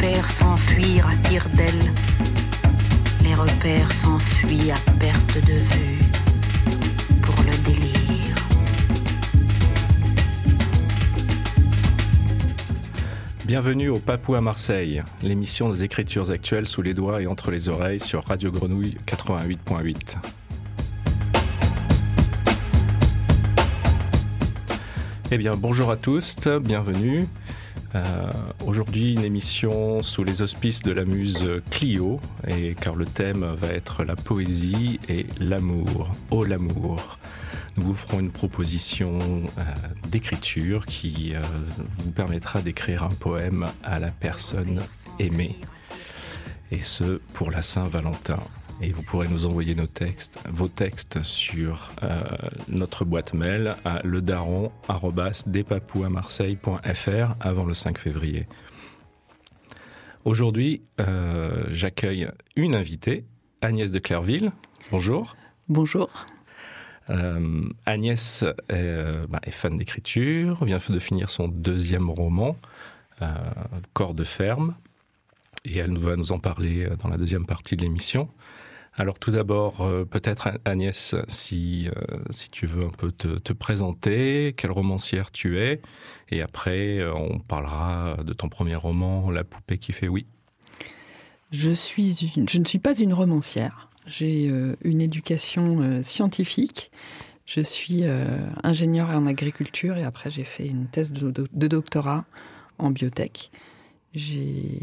repères s'enfuir à tire d'aile. Les repères s'enfuient à perte de vue pour le délire. Bienvenue au Papou à Marseille, l'émission des écritures actuelles sous les doigts et entre les oreilles sur Radio Grenouille 88.8. Eh bien, bonjour à tous, bienvenue. Euh, Aujourd'hui, une émission sous les auspices de la muse Clio, et car le thème va être la poésie et l'amour. Oh l'amour nous vous ferons une proposition euh, d'écriture qui euh, vous permettra d'écrire un poème à la personne aimée, et ce pour la Saint-Valentin. Et vous pourrez nous envoyer nos textes, vos textes sur euh, notre boîte mail à ledaron@despapouamarseille.fr avant le 5 février. Aujourd'hui, euh, j'accueille une invitée, Agnès de Clairville. Bonjour. Bonjour. Euh, Agnès est, bah, est fan d'écriture, vient de finir son deuxième roman, Corps de ferme, et elle va nous en parler dans la deuxième partie de l'émission. Alors tout d'abord, euh, peut-être Agnès, si, euh, si tu veux un peu te, te, présenter, quelle romancière tu es, et après euh, on parlera de ton premier roman, La poupée qui fait oui. Je, suis je ne suis pas une romancière. J'ai une éducation scientifique. Je suis euh, ingénieur en agriculture et après j'ai fait une thèse de, de doctorat en biotech. J'ai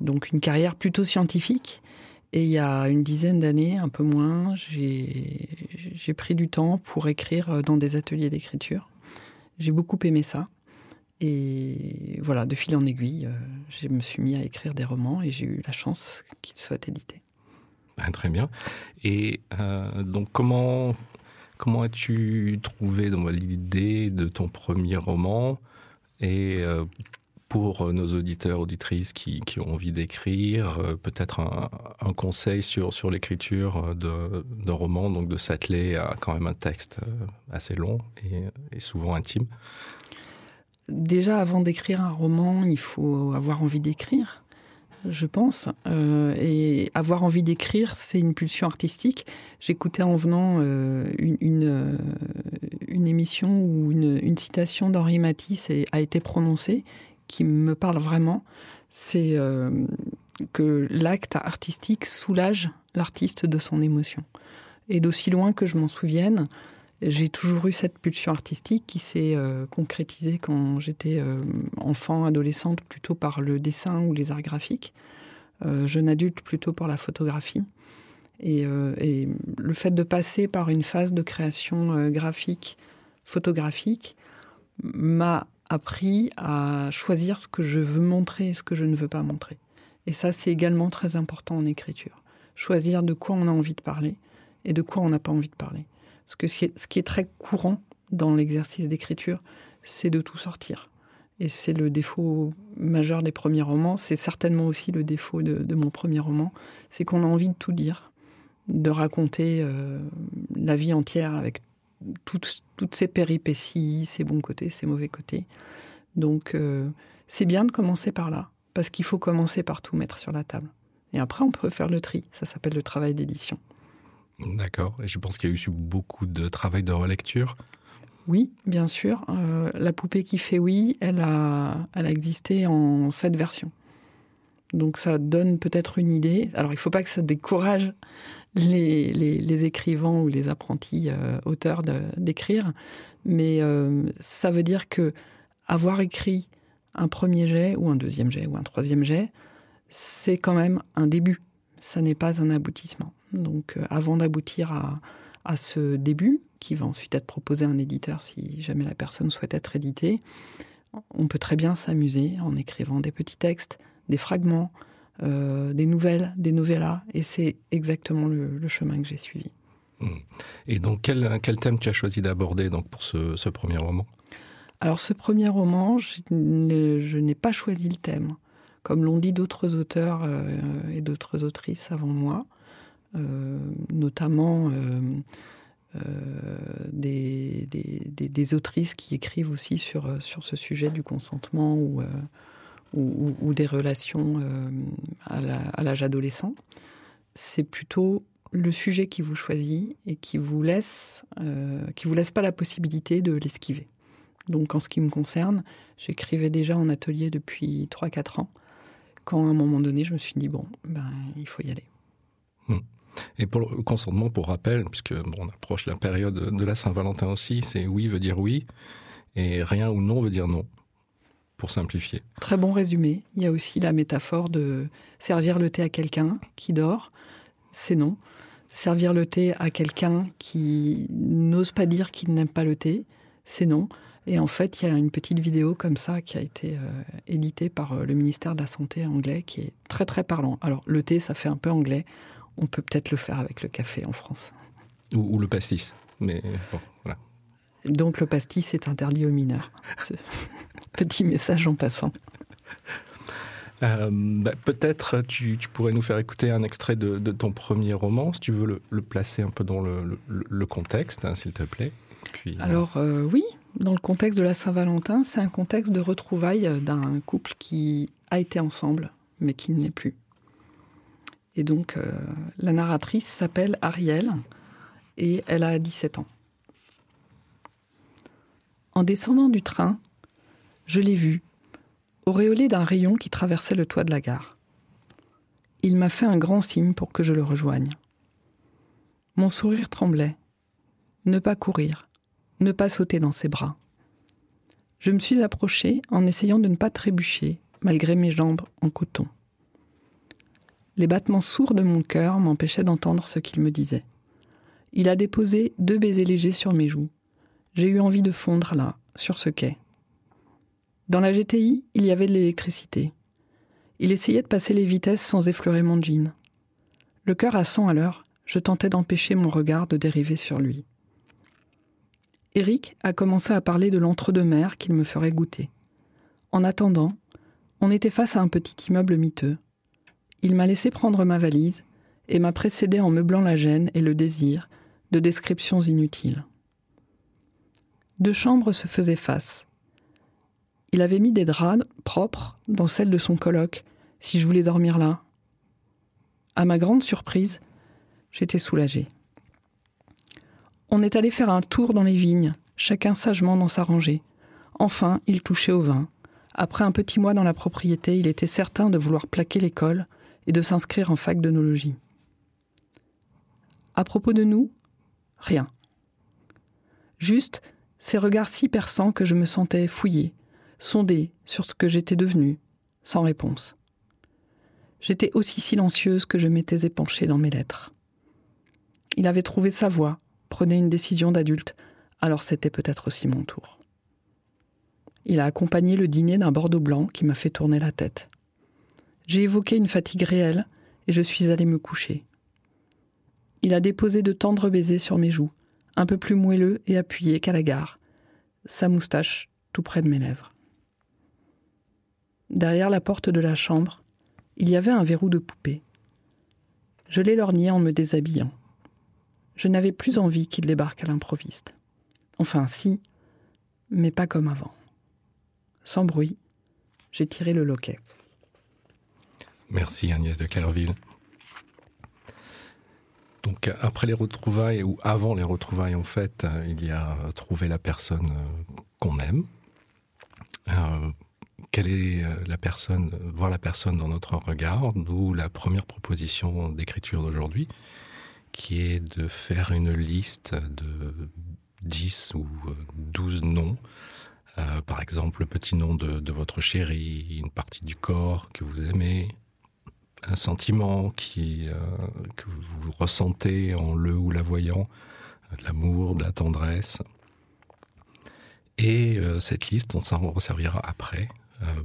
donc une carrière plutôt scientifique. Et il y a une dizaine d'années, un peu moins, j'ai pris du temps pour écrire dans des ateliers d'écriture. J'ai beaucoup aimé ça. Et voilà, de fil en aiguille, euh, je me suis mis à écrire des romans et j'ai eu la chance qu'ils soient édités. Ah, très bien. Et euh, donc, comment, comment as-tu trouvé l'idée de ton premier roman Et euh, pour nos auditeurs, auditrices qui, ont envie d'écrire, euh, peut-être un, conseil sur, sur l'écriture d'un roman, donc de s'atteler à quand même un texte euh, assez long et, souvent intime Déjà, avant d'écrire un roman, il faut avoir envie d'écrire, je pense. Euh, et avoir envie d'écrire, c'est une pulsion artistique. J'écoutais en venant euh, une, une, euh, émission où une citation d'Henri Matisse a été prononcée qui me parle vraiment. C'est euh, que l'acte artistique soulage l'artiste de son émotion. Et d'aussi loin que je m'en souvienne, j'ai toujours eu cette pulsion artistique qui s'est euh, concrétisée quand j'étais euh, enfant, adolescente, plutôt par le dessin ou les arts graphiques, jeune adulte plutôt par la photographie. Et, le fait de passer par une phase de création graphique, photographique, m'a appris à choisir ce que je veux montrer et ce que je ne veux pas montrer. Et ça, c'est également très important en écriture. Choisir de quoi on a envie de parler et de quoi on n'a pas envie de parler. Parce que ce qui est, très courant dans l'exercice d'écriture, c'est de tout sortir. Et c'est le défaut majeur des premiers romans. C'est certainement aussi le défaut de, de mon premier roman. C'est qu'on a envie de tout dire, de raconter euh, la vie entière avec toutes, toutes ses péripéties, ses bons côtés, ses mauvais côtés. Donc euh, c'est bien de commencer par là, parce qu'il faut commencer par tout mettre sur la table. Et après, on peut faire le tri. Ça s'appelle le travail d'édition. D'accord. Et je pense qu'il y a eu beaucoup de travail de relecture. Oui, bien sûr. Euh, la poupée qui fait oui, elle a, elle a existé en sept versions. Donc ça donne peut-être une idée. Alors il ne faut pas que ça décourage les, écrivains ou les apprentis euh, auteurs d'écrire, mais euh, ça veut dire que avoir écrit un premier jet ou un deuxième jet ou un troisième jet, c'est quand même un début. Ça n'est pas un aboutissement. Donc euh, avant d'aboutir à, à ce début, qui va ensuite être proposé à un éditeur si jamais la personne souhaite être éditée, on peut très bien s'amuser en écrivant des petits textes, des fragments, euh, des nouvelles, des novellas, et c'est exactement le, le, chemin que j'ai suivi. Et donc, quel, quel thème tu as choisi d'aborder donc pour ce, ce premier roman? Alors, ce premier roman, je, n'ai pas choisi le thème, comme l'ont dit d'autres auteurs euh, et d'autres autrices avant moi, euh, notamment des, des, des, des autrices qui écrivent aussi sur, sur ce sujet du consentement ou, euh, ou, des relations à l'âge adolescent. C'est plutôt le sujet qui vous choisit et qui vous laisse, qui vous laisse pas la possibilité de l'esquiver. Donc en ce qui me concerne, j'écrivais déjà en atelier depuis 3-4 ans, quand à un moment donné, je me suis dit, bon, ben, il faut y aller. Hmm. Et pour le consentement, pour rappel, puisque on approche la période de la Saint-Valentin aussi, c'est oui veut dire oui, et rien ou non veut dire non, pour simplifier. Très bon résumé. Il y a aussi la métaphore de servir le thé à quelqu'un qui dort, c'est non. Servir le thé à quelqu'un qui n'ose pas dire qu'il n'aime pas le thé, c'est non. Et en fait, il y a une petite vidéo comme ça qui a été euh, éditée par euh, le ministère de la Santé anglais qui est très très parlant. Alors le thé, ça fait un peu anglais. On peut peut-être le faire avec le café en France. Ou, le pastis. Mais bon. Donc le pastis est interdit aux mineurs. Petit message en passant. Euh, bah, peut-être tu, pourrais nous faire écouter un extrait de, ton premier roman, si tu veux le, placer un peu dans le, contexte, hein, s'il te plaît. Puis, Alors oui, dans le contexte de la Saint-Valentin, c'est un contexte de retrouvailles d'un couple qui a été ensemble, mais qui ne l'est plus. Et donc, euh, la narratrice s'appelle Ariel et elle a 17 ans. En descendant du train, je l'ai vu, auréolé d'un rayon qui traversait le toit de la gare. Il m'a fait un grand signe pour que je le rejoigne. Mon sourire tremblait. Ne pas courir, ne pas sauter dans ses bras. Je me suis approchée en essayant de ne pas trébucher, malgré mes jambes en coton. Les battements sourds de mon cœur m'empêchaient d'entendre ce qu'il me disait. Il a déposé deux baisers légers sur mes joues. J'ai eu envie de fondre là, sur ce quai. Dans la GTI, il y avait de l'électricité. Il essayait de passer les vitesses sans effleurer mon jean. Le cœur à 100 à l'heure, je tentais d'empêcher mon regard de dériver sur lui. Eric a commencé à parler de l'entre-deux-mer qu'il me ferait goûter. En attendant, on était face à un petit immeuble miteux. Il m'a laissé prendre ma valise et m'a précédé en meublant la gêne et le désir de descriptions inutiles. Deux chambres se faisaient face. Il avait mis des draps propres dans celle de son colloque, si je voulais dormir là. À ma grande surprise, j'étais soulagée. On est allé faire un tour dans les vignes, chacun sagement dans sa rangée. Enfin, il touchait au vin. Après un petit mois dans la propriété, il était certain de vouloir plaquer l'école et de s'inscrire en fac d'onologie. À propos de nous, rien. Juste ces regards si perçants que je me sentais fouillée, sondée sur ce que j'étais devenue, sans réponse. J'étais aussi silencieuse que je m'étais épanchée dans mes lettres. Il avait trouvé sa voie, prenait une décision d'adulte, alors c'était peut-être aussi mon tour. Il a accompagné le dîner d'un Bordeaux blanc qui m'a fait tourner la tête. J'ai évoqué une fatigue réelle et je suis allée me coucher. Il a déposé de tendres baisers sur mes joues, un peu plus moelleux et appuyés qu'à la gare, sa moustache tout près de mes lèvres. Derrière la porte de la chambre, il y avait un verrou de poupée. Je l'ai lorgné en me déshabillant je n'avais plus envie qu'il débarque à l'improviste. Enfin, si, mais pas comme avant. Sans bruit, j'ai tiré le loquet. Merci Agnès de Clairville. Donc après les retrouvailles ou avant les retrouvailles en fait, euh, il y a trouver la personne euh, qu'on aime. Euh, quelle est la personne, voir la personne dans notre regard, d'où la première proposition d'écriture d'aujourd'hui qui est de faire une liste de 10 ou 12 noms. Euh, par exemple, le petit nom de, votre chéri, une partie du corps que vous aimez, un sentiment qui, euh, que vous ressentez en le ou la voyant, l'amour, de la tendresse. Et euh, cette liste, on s'en resservira après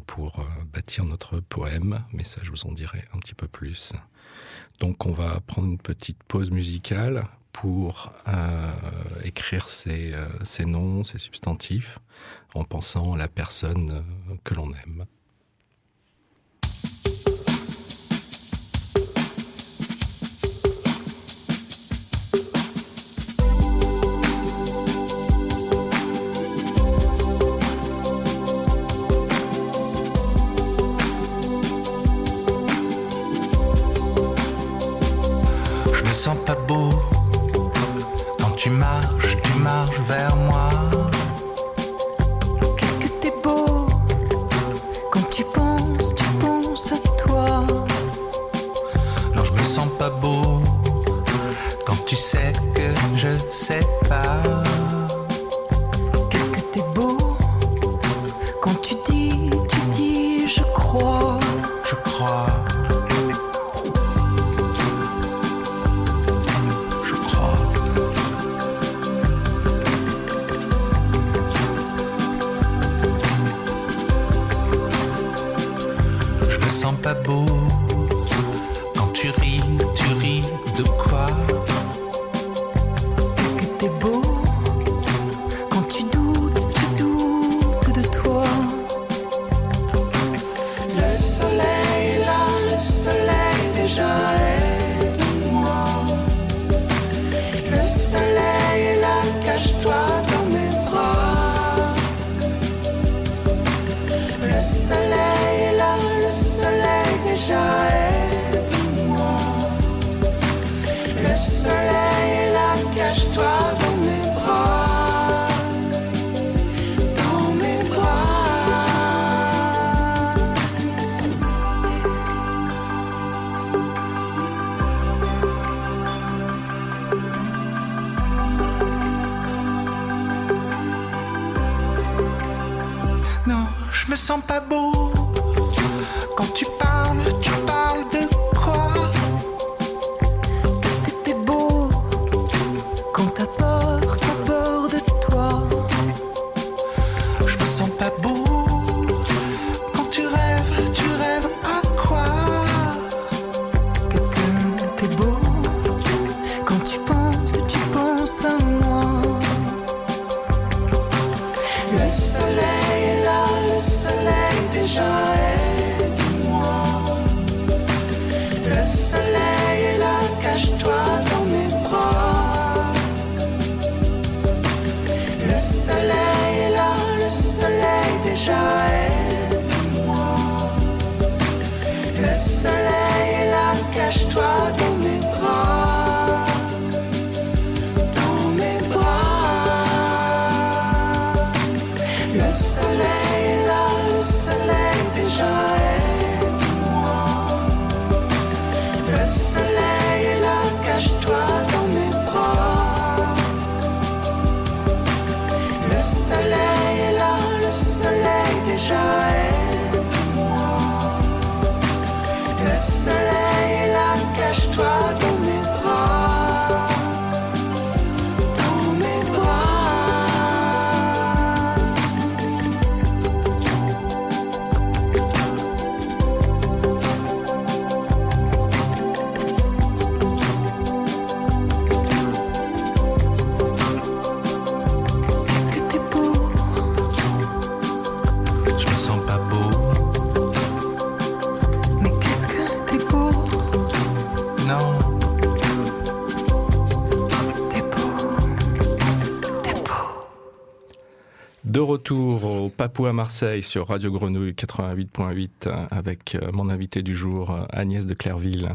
pour bâtir notre poème, mais ça je vous en dirai un petit peu plus. Donc on va prendre une petite pause musicale pour euh, écrire ces, euh, ces, noms, ces substantifs, en pensant à la personne euh, que l'on aime. Tu marches, tu marches vers moi. Qu'est-ce que t'es beau? Quand tu penses, tu penses à toi. Non, je me sens pas beau quand tu sais que je sais pas. Sens pas beau. Retour au Papou à Marseille sur Radio Grenouille 88.8 euh, avec euh, mon invité du jour euh, Agnès de Clairville.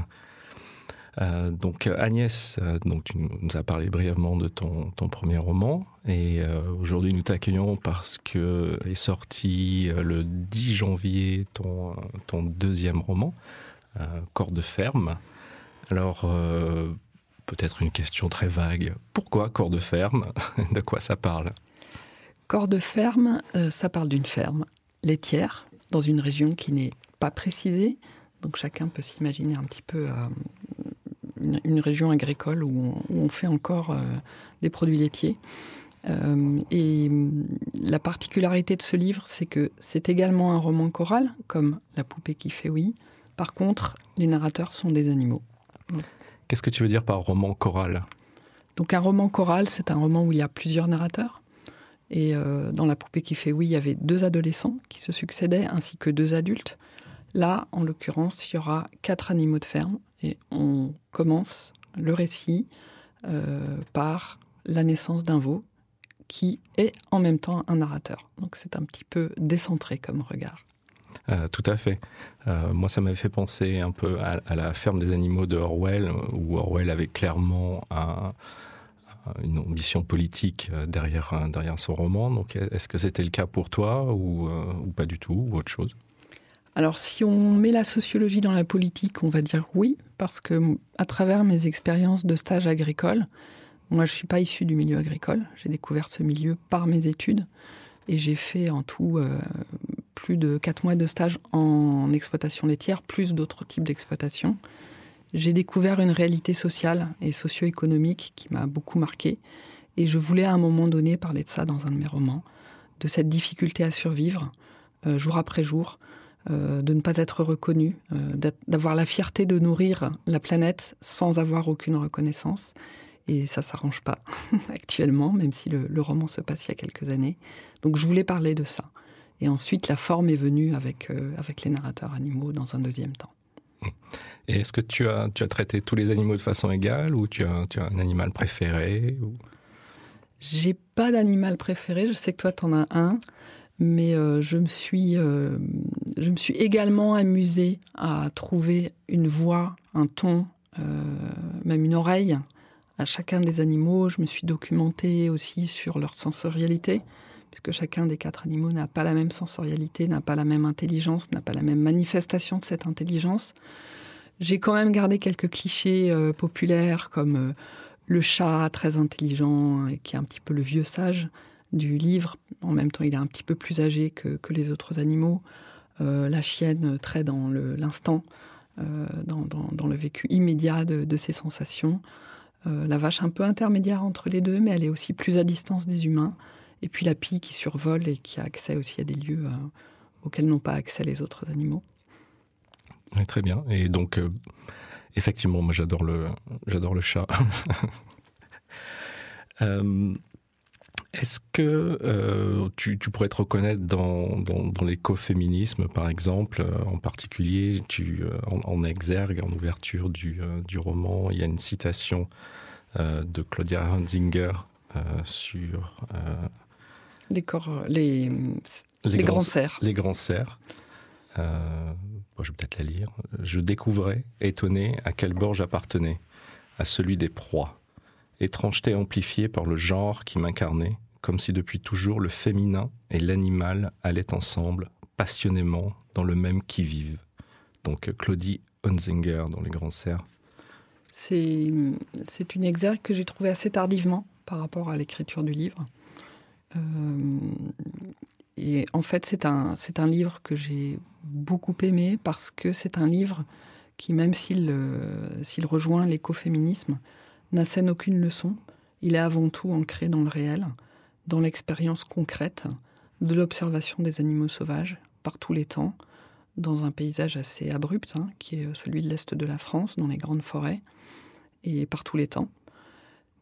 Euh, donc Agnès, donc tu nous as parlé brièvement de ton, ton premier roman et aujourd'hui nous t'accueillons parce que est sorti le 10 janvier ton, ton deuxième roman, euh, Corps de ferme. Alors peut-être une question très vague. Pourquoi Corps de ferme? De quoi ça parle? Corps de ferme, euh, ça parle d'une ferme laitière dans une région qui n'est pas précisée. Donc chacun peut s'imaginer un petit peu euh, une, une région agricole où on, où on fait encore euh, des produits laitiers. Et hum, la particularité de ce livre, c'est que c'est également un roman choral, comme La poupée qui fait oui. Par contre, les narrateurs sont des animaux. Qu'est-ce que tu veux dire par roman choral? Donc un roman choral, c'est un roman où il y a plusieurs narrateurs. Et euh, dans La poupée qui fait oui, il y avait deux adolescents qui se succédaient, ainsi que deux adultes. Là, en l'occurrence, il y aura quatre animaux de ferme. Et on commence le récit euh, par la naissance d'un veau qui est en même temps un narrateur. Donc c'est un petit peu décentré comme regard. Euh, tout à fait. Moi, ça m'avait fait penser un peu à, la ferme des animaux de Orwell, où Orwell avait clairement un, une ambition politique euh, derrière, derrière son roman. Donc, est-ce que c'était le cas pour toi ou, euh, pas du tout, ou autre chose? Alors, si on met la sociologie dans la politique, on va dire oui, parce que à travers mes expériences de stage agricole, moi, je suis pas issue du milieu agricole. J'ai découvert ce milieu par mes études et j'ai fait en tout euh, plus de quatre mois de stage en exploitation laitière, plus d'autres types d'exploitation. J'ai découvert une réalité sociale et socio-économique qui m'a beaucoup marqué et je voulais à un moment donné parler de ça dans un de mes romans, de cette difficulté à survivre euh, jour après jour, euh, de ne pas être reconnu, euh, d'avoir la fierté de nourrir la planète sans avoir aucune reconnaissance. Et ça s'arrange pas actuellement, même si le, le roman se passe il y a quelques années. Donc je voulais parler de ça. Et ensuite, la forme est venue avec, avec les narrateurs animaux dans un deuxième temps. Et est-ce que tu as, tu as traité tous les animaux de façon égale ou tu as, tu as un animal préféré ou... J'ai pas d'animal préféré. Je sais que toi, t'en as un. Mais euh, je, me suis, euh, je me suis également amusée à trouver une voix, un ton, euh, même une oreille à chacun des animaux. Je me suis documentée aussi sur leur sensorialité, puisque chacun des quatre animaux n'a pas la même sensorialité, n'a pas la même intelligence, n'a pas la même manifestation de cette intelligence. J'ai quand même gardé quelques clichés euh, populaires comme euh, le chat très intelligent et qui est un petit peu le vieux sage du livre. En même temps, il est un petit peu plus âgé que, les autres animaux. Euh, la chienne très dans l'instant, dans, le vécu immédiat de, de ses sensations. La vache un peu intermédiaire entre les deux, mais elle est aussi plus à distance des humains. Et puis la pie qui survole et qui a accès aussi à des lieux euh, auxquels n'ont pas accès les autres animaux. Oui, très bien. Et donc, euh, effectivement, moi j'adore le, j'adore le chat. Euh, Est-ce que tu, pourrais te reconnaître dans, l'écoféminisme, par exemple, en particulier, tu, en, exergue, en ouverture du, du roman, il y a une citation de Claudia Hansinger euh, sur Les, les, grands cerfs. les grands cerfs. Euh, bon, je vais peut-être la lire. Je découvrais, étonné, à quel bord j'appartenais. À celui des proies. Étrangeté amplifiée par le genre qui m'incarnait, comme si depuis toujours le féminin et l'animal allaient ensemble, passionnément, dans le même qui-vive. Donc Claudie Hunzinger dans Les Grands Cerfs. C'est c'est une exergue que j'ai trouvée assez tardivement par rapport à l'écriture du livre. Euh, et en fait, c'est un, c'est un livre que j'ai beaucoup aimé parce que c'est un livre qui, même s'il euh, s'il rejoint l'écoféminisme, n'assène aucune leçon. Il est avant tout ancré dans le réel, dans l'expérience concrète de l'observation des animaux sauvages par tous les temps, dans un paysage assez abrupt, hein, qui est celui de l'Est de la France, dans les grandes forêts, et par tous les temps.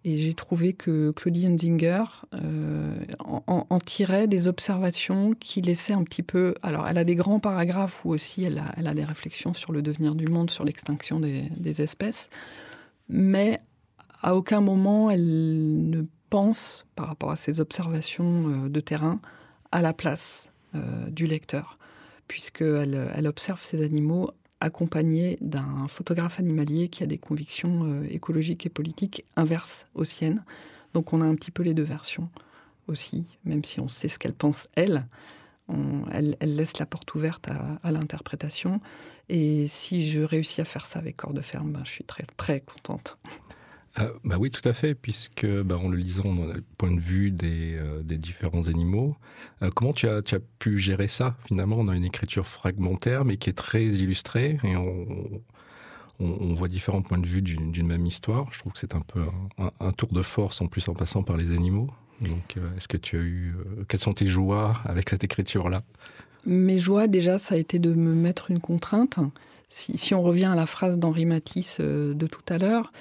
Et j'ai trouvé que Claudie Hunzinger euh, en, tirait des observations qui laissaient un petit peu... Alors, elle a des grands paragraphes où aussi elle a, des réflexions sur le devenir du monde, sur l'extinction des, des espèces, mais à aucun moment elle ne pense, par rapport à ses observations euh, de terrain, à la place euh, du lecteur, puisqu'elle elle observe ces animaux accompagnée d'un photographe animalier qui a des convictions euh, écologiques et politiques inverses aux siennes. Donc on a un petit peu les deux versions aussi, même si on sait ce qu'elle pense elle. Elle, laisse la porte ouverte à, à l'interprétation. Et si je réussis à faire ça avec corps de ferme, ben, je suis très très contente. Euh, bah oui, tout à fait, puisque bah, en le lisant, le point de vue des, euh, des différents animaux. Euh, comment tu as, tu as pu gérer ça Finalement, a une écriture fragmentaire, mais qui est très illustrée, et on, on, voit différents points de vue d'une même histoire. Je trouve que c'est un peu un, tour de force, en plus en passant par les animaux. Donc, euh, est-ce que tu as eu... quelles sont tes joies avec cette écriture-là? Mes joies, déjà, ça a été de me mettre une contrainte. Si, on revient à la phrase d'Henri Matisse de tout à l'heure,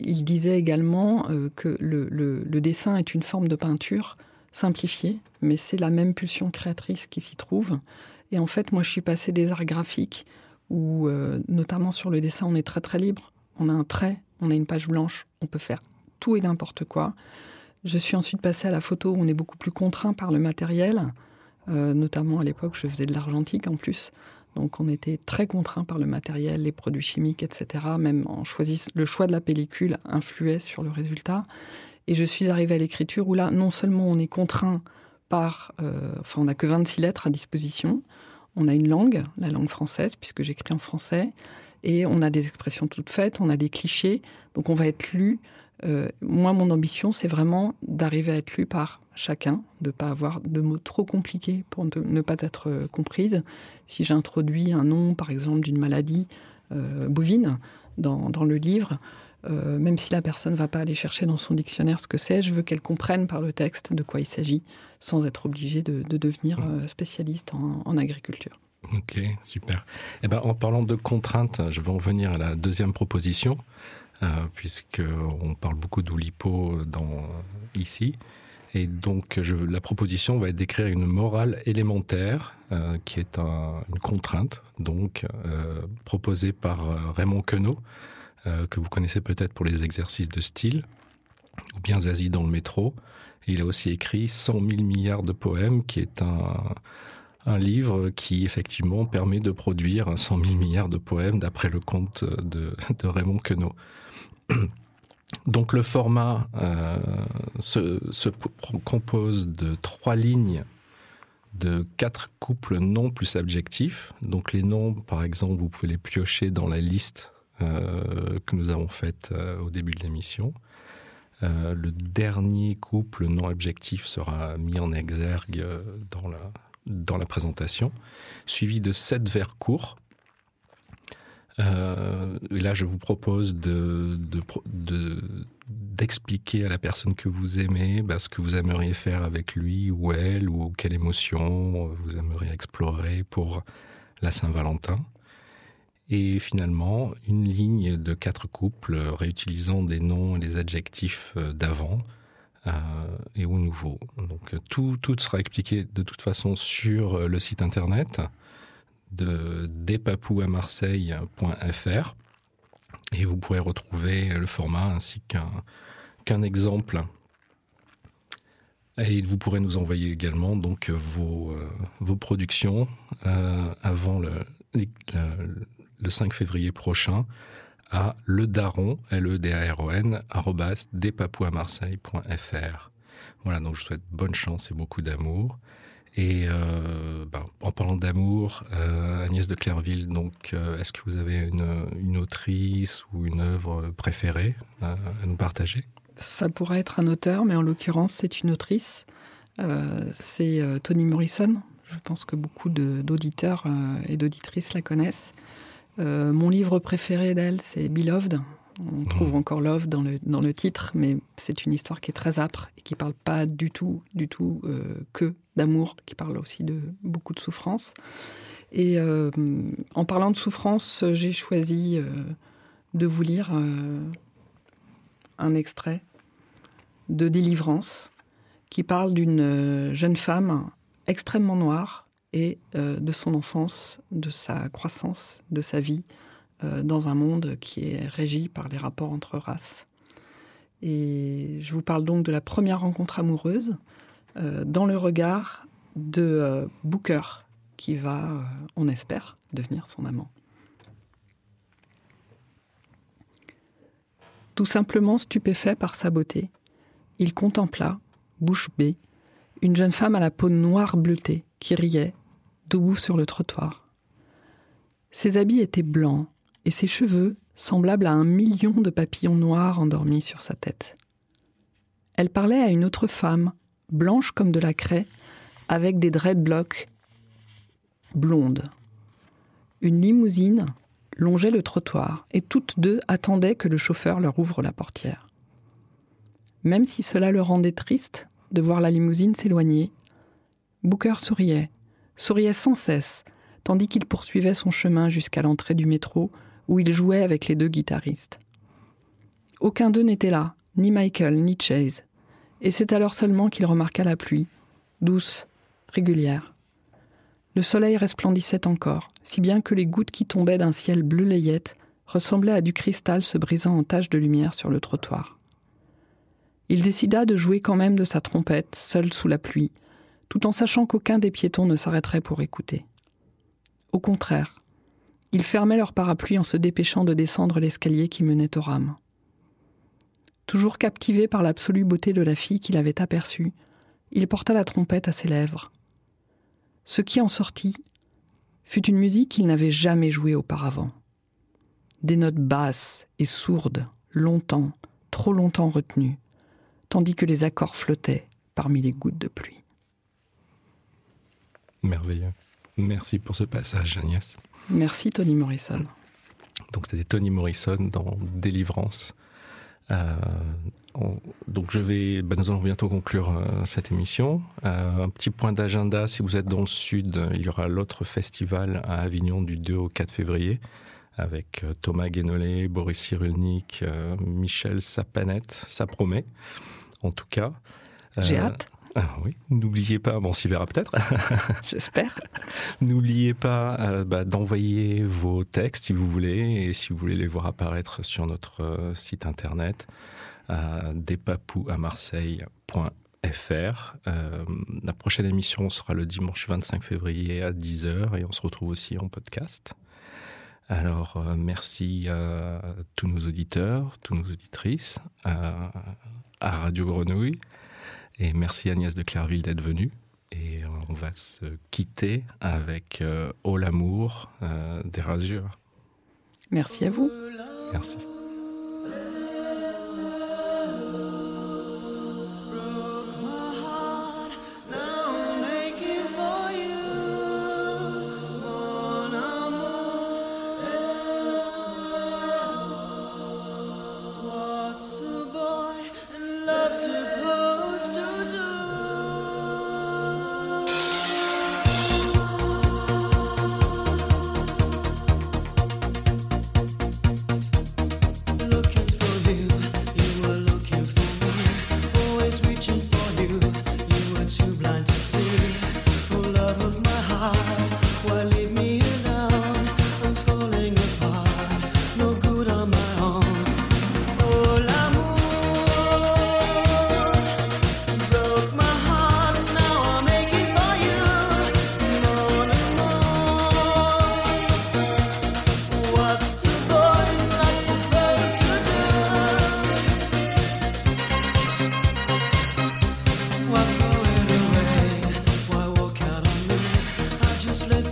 il disait également euh, que le, dessin est une forme de peinture simplifiée, mais c'est la même pulsion créatrice qui s'y trouve. Et en fait, moi, je suis passée des arts graphiques où, euh, notamment sur le dessin, on est très très libre. On a un trait, on a une page blanche, on peut faire tout et n'importe quoi. Je suis ensuite passée à la photo où on est beaucoup plus contraint par le matériel. Euh, notamment à l'époque, je faisais de l'argentique en plus. Donc on était très contraint par le matériel, les produits chimiques, etc. Même le choix de la pellicule influait sur le résultat. Et je suis arrivée à l'écriture où là, non seulement on est contraint par... euh, enfin, on n'a que 26 lettres à disposition. On a une langue, la langue française, puisque j'écris en français. Et on a des expressions toutes faites, on a des clichés. Donc on va être lu. Euh, moi, mon ambition, c'est vraiment d'arriver à être lu par chacun, de ne pas avoir de mots trop compliqués pour ne, pas être euh, comprise. Si j'introduis un nom, par exemple, d'une maladie euh, bovine dans, dans le livre, Euh, même si la personne ne va pas aller chercher dans son dictionnaire ce que c'est, je veux qu'elle comprenne par le texte de quoi il s'agit, sans être obligée de, de devenir euh, spécialiste en, en agriculture. Ok, super. Eh ben, en parlant de contraintes, je vais en venir à la deuxième proposition, euh, puisqu'on parle beaucoup d'Oulipo dans, ici. Et donc, la proposition va être d'écrire une morale élémentaire, euh, qui est un, une contrainte, donc euh, proposée par euh, Raymond Queneau, que vous connaissez peut-être pour les exercices de style, ou bien Zazie dans le métro. Il a aussi écrit 100 000 milliards de poèmes, qui est un, un livre qui effectivement permet de produire 100 000 milliards de poèmes d'après le compte de, de Raymond Queneau. Donc le format euh, se, se compose de trois lignes de quatre couples noms plus adjectifs. Donc les noms, par exemple, vous pouvez les piocher dans la liste euh, que nous avons faite euh, au début de l'émission. Le dernier couple non adjectif sera mis en exergue dans la, dans la présentation, suivi de sept vers courts Euh, et là, je vous propose de, de, de, d'expliquer à la personne que vous aimez bah, ce que vous aimeriez faire avec lui ou elle, ou quelle émotion vous aimeriez explorer pour la Saint-Valentin. Et finalement, une ligne de quatre couples réutilisant des noms et des adjectifs d'avant euh, et ou nouveaux. Donc tout, tout sera expliqué de toute façon sur le site internet de despapouamarseille.fr et vous pourrez retrouver le format ainsi qu'un exemple. Et vous pourrez nous envoyer également donc vos, euh, vos productions euh, avant le, le, le 5 février prochain à le daron l e d a r o n voilà donc je souhaite bonne chance et beaucoup d'amour et euh, bah, en parlant d'amour, euh, Agnès de Clairville, donc euh, est-ce que vous avez une, autrice ou une œuvre préférée à, nous partager? Ça pourrait être un auteur, mais en l'occurrence c'est une autrice. C'est Toni Morrison. Je pense que beaucoup d'auditeurs et d'auditrices la connaissent. Mon livre préféré d'elle, c'est Beloved. On trouve mmh. encore Love dans le, dans le titre, mais c'est une histoire qui est très âpre et qui parle pas du tout, du tout euh, que d'amour, qui parle aussi de beaucoup de souffrance. Et euh, en parlant de souffrance, j'ai choisi euh, de vous lire un extrait de Délivrance qui parle d'une jeune femme extrêmement noire et de son enfance, de sa croissance, de sa vie dans un monde qui est régi par les rapports entre races. Et je vous parle donc de la première rencontre amoureuse euh, dans le regard de euh, Booker, qui va, euh, on espère, devenir son amant. Tout simplement stupéfait par sa beauté, il contempla, bouche bée, une jeune femme à la peau noire bleutée qui riait, debout sur le trottoir. Ses habits étaient blancs et ses cheveux semblables à un million de papillons noirs endormis sur sa tête. Elle parlait à une autre femme, blanche comme de la craie, avec des dreadlocks blondes. Une limousine longeait le trottoir et toutes deux attendaient que le chauffeur leur ouvre la portière. Même si cela le rendait triste de voir la limousine s'éloigner, Booker souriait, souriait sans cesse, tandis qu'il poursuivait son chemin jusqu'à l'entrée du métro où il jouait avec les deux guitaristes. Aucun d'eux n'était là, ni Michael, ni Chase, et c'est alors seulement qu'il remarqua la pluie, douce, régulière. Le soleil resplendissait encore, si bien que les gouttes qui tombaient d'un ciel bleu layette ressemblaient à du cristal se brisant en taches de lumière sur le trottoir. Il décida de jouer quand même de sa trompette, seul sous la pluie, tout en sachant qu'aucun des piétons ne s'arrêterait pour écouter. Au contraire, ils fermaient leur parapluie en se dépêchant de descendre l'escalier qui menait au rame. Toujours captivé par l'absolue beauté de la fille qu'il avait aperçue, il porta la trompette à ses lèvres. Ce qui en sortit fut une musique qu'il n'avait jamais jouée auparavant. Des notes basses et sourdes, longtemps, trop longtemps retenues, tandis que les accords flottaient parmi les gouttes de pluie. Merveilleux. Merci pour ce passage, Agnès. Merci Tony Morrison. Donc c'était Tony Morrison dans Délivrance donc je vais, bah, nous allons bientôt conclure cette émission. un petit point d'agenda, si vous êtes dans le sud, il y aura l'autre festival à Avignon du 2 au 4 février avec Thomas Guénolé, Boris Cyrulnik, Michel Sapanette. Ça promet, en tout cas. J'ai hâte. Ah oui, n'oubliez pas, bon, on s'y verra peut-être. J'espère. n'oubliez pas euh, bah, d'envoyer vos textes si vous voulez, et si vous voulez les voir apparaître sur notre euh, site internet, à despapous-à-marseille.fr. Euh, la prochaine émission sera le dimanche 25 février à 10h, et on se retrouve aussi en podcast. Alors, merci à tous nos auditeurs, toutes nos auditrices, à Radio Grenouille. Et merci Agnès de Clairville d'être venue. Et euh, on va se quitter avec euh, All l'amour euh, des rasures. Merci à vous. Merci. just live